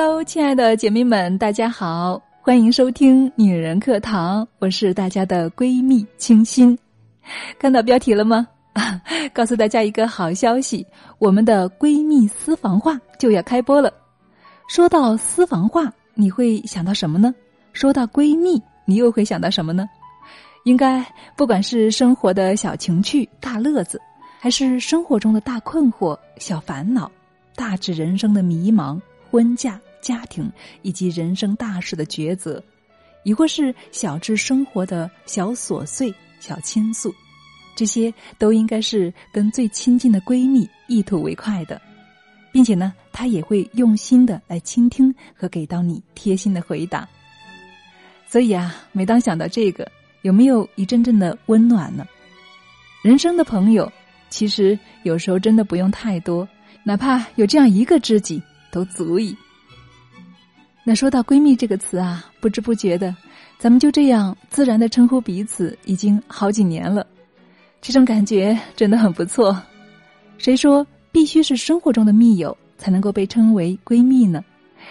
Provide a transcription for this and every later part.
Hello，亲爱的姐妹们，大家好，欢迎收听女人课堂，我是大家的闺蜜清新。看到标题了吗？告诉大家一个好消息，我们的闺蜜私房话就要开播了。说到私房话，你会想到什么呢？说到闺蜜，你又会想到什么呢？应该不管是生活的小情趣、大乐子，还是生活中的大困惑、小烦恼，大致人生的迷茫、婚嫁、家庭以及人生大事的抉择，亦或是小至生活的小琐碎、小倾诉。这些都应该是跟最亲近的闺蜜一吐为快的，并且呢，她也会用心的来倾听和给到你贴心的回答。所以啊，每当想到这个，有没有一阵阵的温暖呢？人生的朋友，其实有时候真的不用太多，哪怕有这样一个知己都足矣。那说到闺蜜这个词啊，不知不觉的，咱们就这样自然的称呼彼此，已经好几年了。这种感觉真的很不错。谁说必须是生活中的密友才能够被称为闺蜜呢？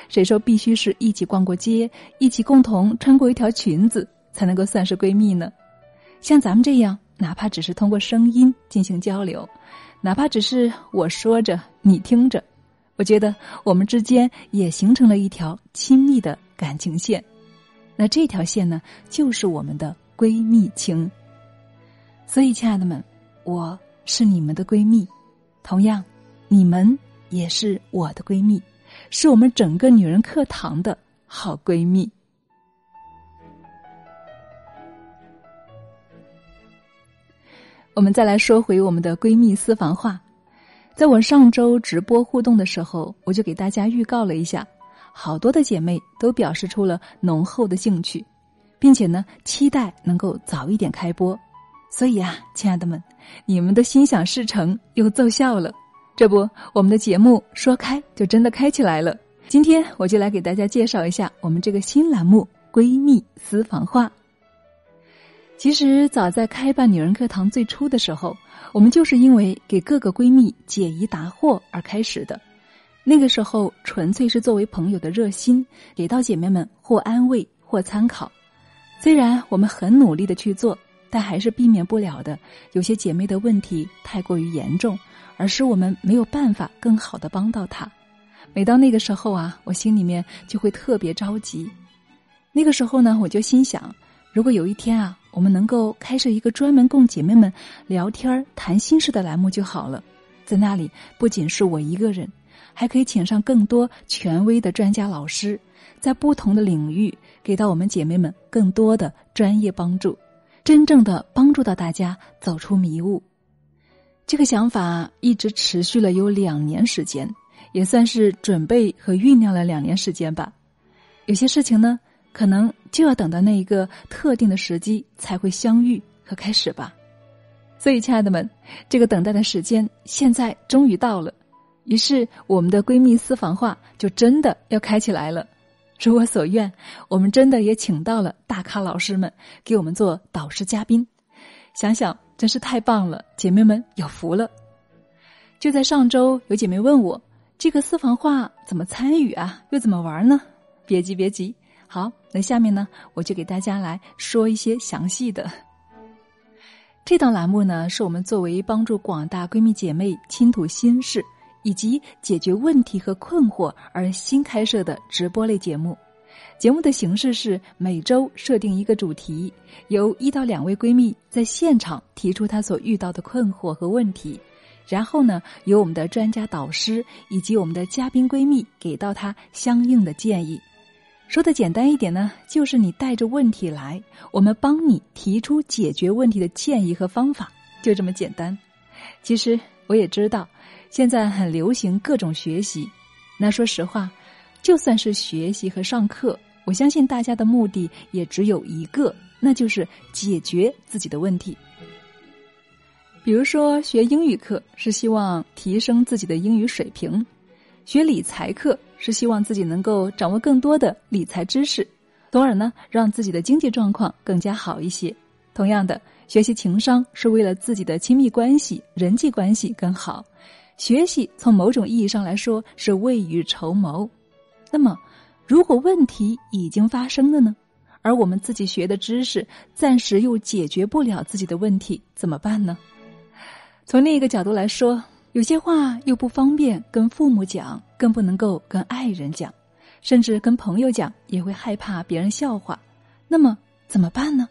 谁说必须是一起逛过街、一起共同穿过一条裙子才能够算是闺蜜呢？像咱们这样，哪怕只是通过声音进行交流，哪怕只是我说着你听着，我觉得我们之间也形成了一条亲密的感情线。那这条线呢，就是我们的闺蜜情。所以，亲爱的们，我是你们的闺蜜，同样，你们也是我的闺蜜，是我们整个女人课堂的好闺蜜。我们再来说回我们的闺蜜私房话，在我上周直播互动的时候，我就给大家预告了一下，好多的姐妹都表示出了浓厚的兴趣，并且呢，期待能够早一点开播。所以啊，亲爱的们，你们的心想事成又奏效了。这不，我们的节目说开就真的开起来了。今天我就来给大家介绍一下我们这个新栏目“闺蜜私房话”。其实早在开办女人课堂最初的时候，我们就是因为给各个闺蜜解疑答惑而开始的。那个时候纯粹是作为朋友的热心，给到姐妹们或安慰或参考。虽然我们很努力的去做。但还是避免不了的，有些姐妹的问题太过于严重，而使我们没有办法更好的帮到她。每到那个时候啊，我心里面就会特别着急。那个时候呢，我就心想，如果有一天啊，我们能够开设一个专门供姐妹们聊天谈心事的栏目就好了。在那里，不仅是我一个人，还可以请上更多权威的专家老师，在不同的领域给到我们姐妹们更多的专业帮助。真正的帮助到大家走出迷雾，这个想法一直持续了有两年时间，也算是准备和酝酿了两年时间吧。有些事情呢，可能就要等到那一个特定的时机才会相遇和开始吧。所以，亲爱的们，这个等待的时间现在终于到了，于是我们的闺蜜私房话就真的要开起来了。如我所愿，我们真的也请到了大咖老师们给我们做导师嘉宾，想想真是太棒了，姐妹们有福了。就在上周，有姐妹问我这个私房话怎么参与啊，又怎么玩呢？别急，别急，好，那下面呢，我就给大家来说一些详细的。这档栏目呢，是我们作为帮助广大闺蜜姐妹倾吐心事。以及解决问题和困惑而新开设的直播类节目，节目的形式是每周设定一个主题，由一到两位闺蜜在现场提出她所遇到的困惑和问题，然后呢，由我们的专家导师以及我们的嘉宾闺蜜给到她相应的建议。说的简单一点呢，就是你带着问题来，我们帮你提出解决问题的建议和方法，就这么简单。其实我也知道。现在很流行各种学习，那说实话，就算是学习和上课，我相信大家的目的也只有一个，那就是解决自己的问题。比如说，学英语课是希望提升自己的英语水平，学理财课是希望自己能够掌握更多的理财知识，从而呢让自己的经济状况更加好一些。同样的，学习情商是为了自己的亲密关系、人际关系更好。学习从某种意义上来说是未雨绸缪，那么，如果问题已经发生了呢？而我们自己学的知识暂时又解决不了自己的问题，怎么办呢？从另一个角度来说，有些话又不方便跟父母讲，更不能够跟爱人讲，甚至跟朋友讲也会害怕别人笑话。那么怎么办呢？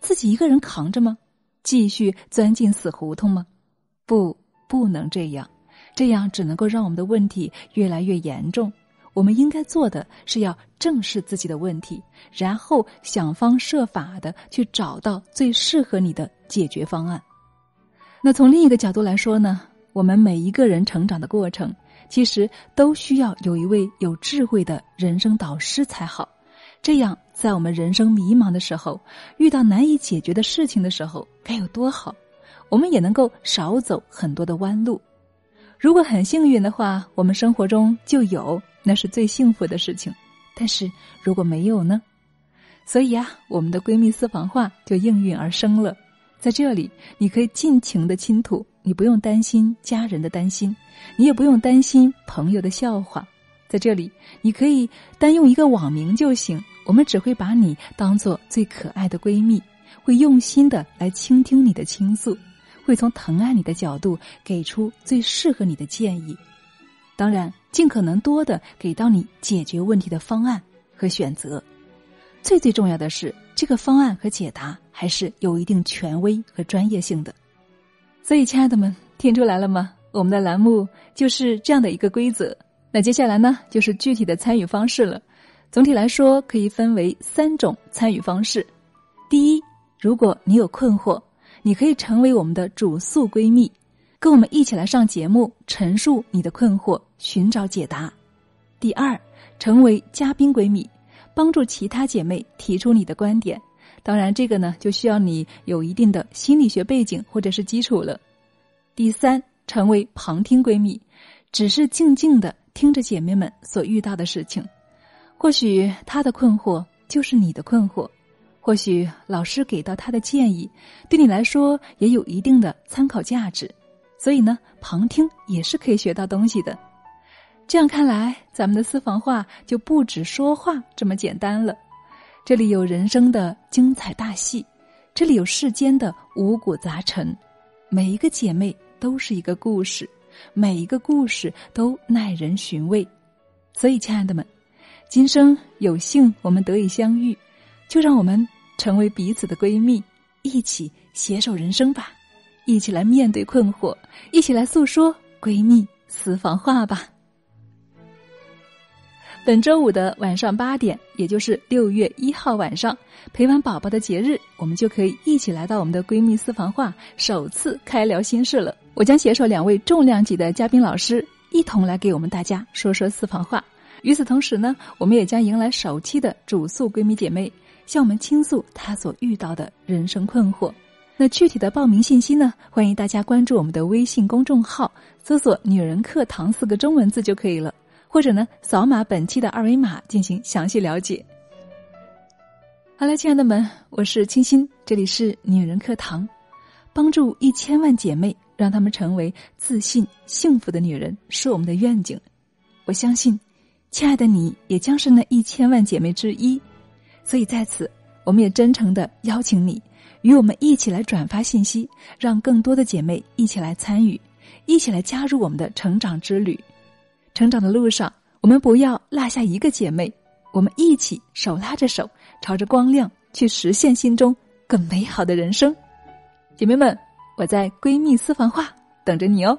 自己一个人扛着吗？继续钻进死胡同吗？不，不能这样，这样只能够让我们的问题越来越严重。我们应该做的是要正视自己的问题，然后想方设法的去找到最适合你的解决方案。那从另一个角度来说呢，我们每一个人成长的过程，其实都需要有一位有智慧的人生导师才好。这样，在我们人生迷茫的时候，遇到难以解决的事情的时候，该有多好？我们也能够少走很多的弯路。如果很幸运的话，我们生活中就有。那是最幸福的事情，但是如果没有呢？所以啊，我们的闺蜜私房话就应运而生了。在这里，你可以尽情的倾吐，你不用担心家人的担心，你也不用担心朋友的笑话。在这里，你可以单用一个网名就行，我们只会把你当做最可爱的闺蜜，会用心的来倾听你的倾诉，会从疼爱你的角度给出最适合你的建议。当然，尽可能多的给到你解决问题的方案和选择。最最重要的是，这个方案和解答还是有一定权威和专业性的。所以，亲爱的们，听出来了吗？我们的栏目就是这样的一个规则。那接下来呢，就是具体的参与方式了。总体来说，可以分为三种参与方式。第一，如果你有困惑，你可以成为我们的主诉闺蜜。跟我们一起来上节目，陈述你的困惑，寻找解答。第二，成为嘉宾闺蜜，帮助其他姐妹提出你的观点。当然，这个呢就需要你有一定的心理学背景或者是基础了。第三，成为旁听闺蜜，只是静静的听着姐妹们所遇到的事情。或许她的困惑就是你的困惑，或许老师给到她的建议对你来说也有一定的参考价值。所以呢，旁听也是可以学到东西的。这样看来，咱们的私房话就不止说话这么简单了。这里有人生的精彩大戏，这里有世间的五谷杂陈。每一个姐妹都是一个故事，每一个故事都耐人寻味。所以，亲爱的们，今生有幸我们得以相遇，就让我们成为彼此的闺蜜，一起携手人生吧。一起来面对困惑，一起来诉说闺蜜私房话吧。本周五的晚上八点，也就是六月一号晚上，陪完宝宝的节日，我们就可以一起来到我们的闺蜜私房话首次开聊心事了。我将携手两位重量级的嘉宾老师，一同来给我们大家说说私房话。与此同时呢，我们也将迎来首期的主诉闺蜜姐妹，向我们倾诉她所遇到的人生困惑。那具体的报名信息呢？欢迎大家关注我们的微信公众号，搜索“女人课堂”四个中文字就可以了，或者呢，扫码本期的二维码进行详细了解。好了，亲爱的们，我是清新，这里是女人课堂，帮助一千万姐妹，让她们成为自信、幸福的女人，是我们的愿景。我相信，亲爱的你也将是那一千万姐妹之一，所以在此，我们也真诚的邀请你。与我们一起来转发信息，让更多的姐妹一起来参与，一起来加入我们的成长之旅。成长的路上，我们不要落下一个姐妹，我们一起手拉着手，朝着光亮去实现心中更美好的人生。姐妹们，我在闺蜜私房话等着你哦。